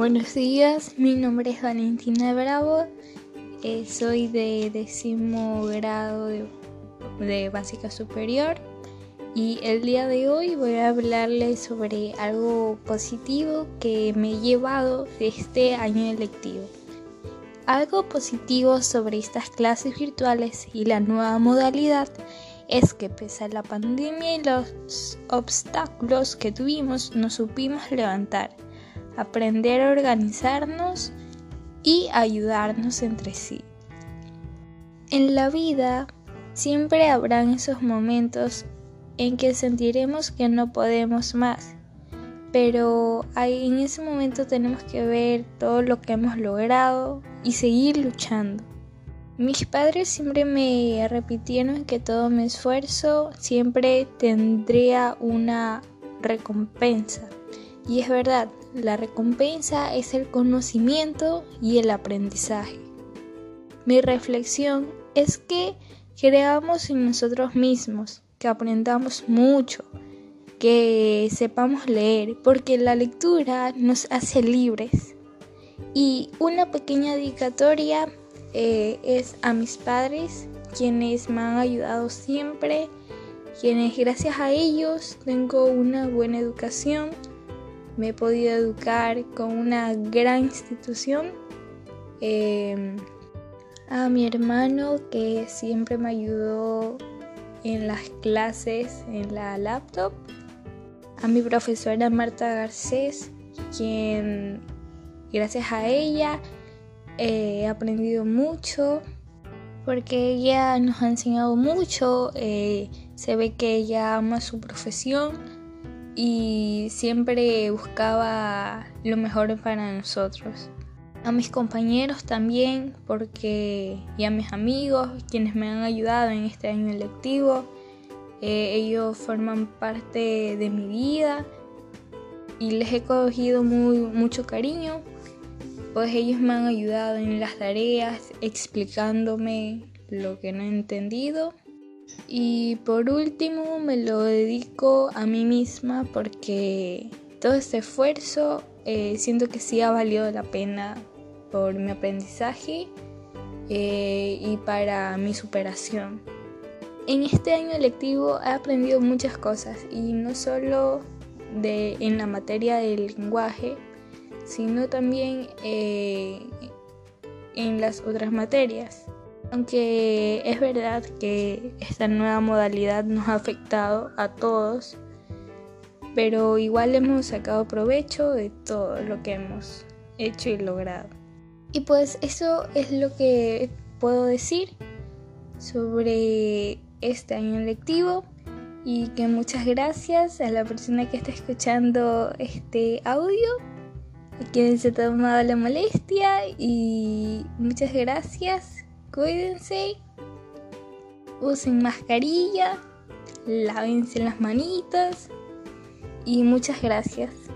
Buenos días, mi nombre es Valentina Bravo, eh, soy de décimo grado de, básica superior y el día de hoy voy a hablarles sobre algo positivo que me he llevado de este año lectivo. Algo positivo sobre estas clases virtuales y la nueva modalidad es que pese a la pandemia y los obstáculos que tuvimos, nos supimos levantar aprender a organizarnos y ayudarnos entre sí. En la vida siempre habrán esos momentos en que sentiremos que no podemos más, pero en ese momento tenemos que ver todo lo que hemos logrado y seguir luchando. Mis padres siempre me repitieron que todo mi esfuerzo siempre tendría una recompensa. Y es verdad, la recompensa es el conocimiento y el aprendizaje. Mi reflexión es que creamos en nosotros mismos, que aprendamos mucho, que sepamos leer, porque la lectura nos hace libres. Y una pequeña dedicatoria eh, es a mis padres, quienes me han ayudado siempre, quienes gracias a ellos tengo una buena educación me he podido educar con una gran institución. Em, a mi hermano que siempre me ayudó en las clases en la laptop. A mi profesora Marta Garcés, quien gracias a ella he aprendido mucho porque ella nos ha enseñado mucho, eh, se ve que ella ama su profesión y siempre buscaba lo mejor para nosotros. A mis compañeros también, porque y a mis amigos, quienes me han ayudado en este año lectivo. Eh, ellos forman parte de mi vida y les he cogido muy, mucho cariño, pues ellos me han ayudado en las tareas, explicándome lo que no he entendido y por último me lo dedico a mí misma porque todo este esfuerzo eh, siento que sí ha valido la pena por mi aprendizaje eh, y para mi superación. En este año lectivo he aprendido muchas cosas y no solo de, en la materia del lenguaje, sino también eh, en las otras materias. Aunque es verdad que esta nueva modalidad nos ha afectado a todos, pero igual hemos sacado provecho de todo lo que hemos hecho y logrado. Y pues eso es lo que puedo decir sobre este año lectivo y que muchas gracias a la persona que está escuchando este audio, a quien se ha tomado la molestia y muchas gracias cuídense, usen mascarilla, lávense las manitas y muchas gracias.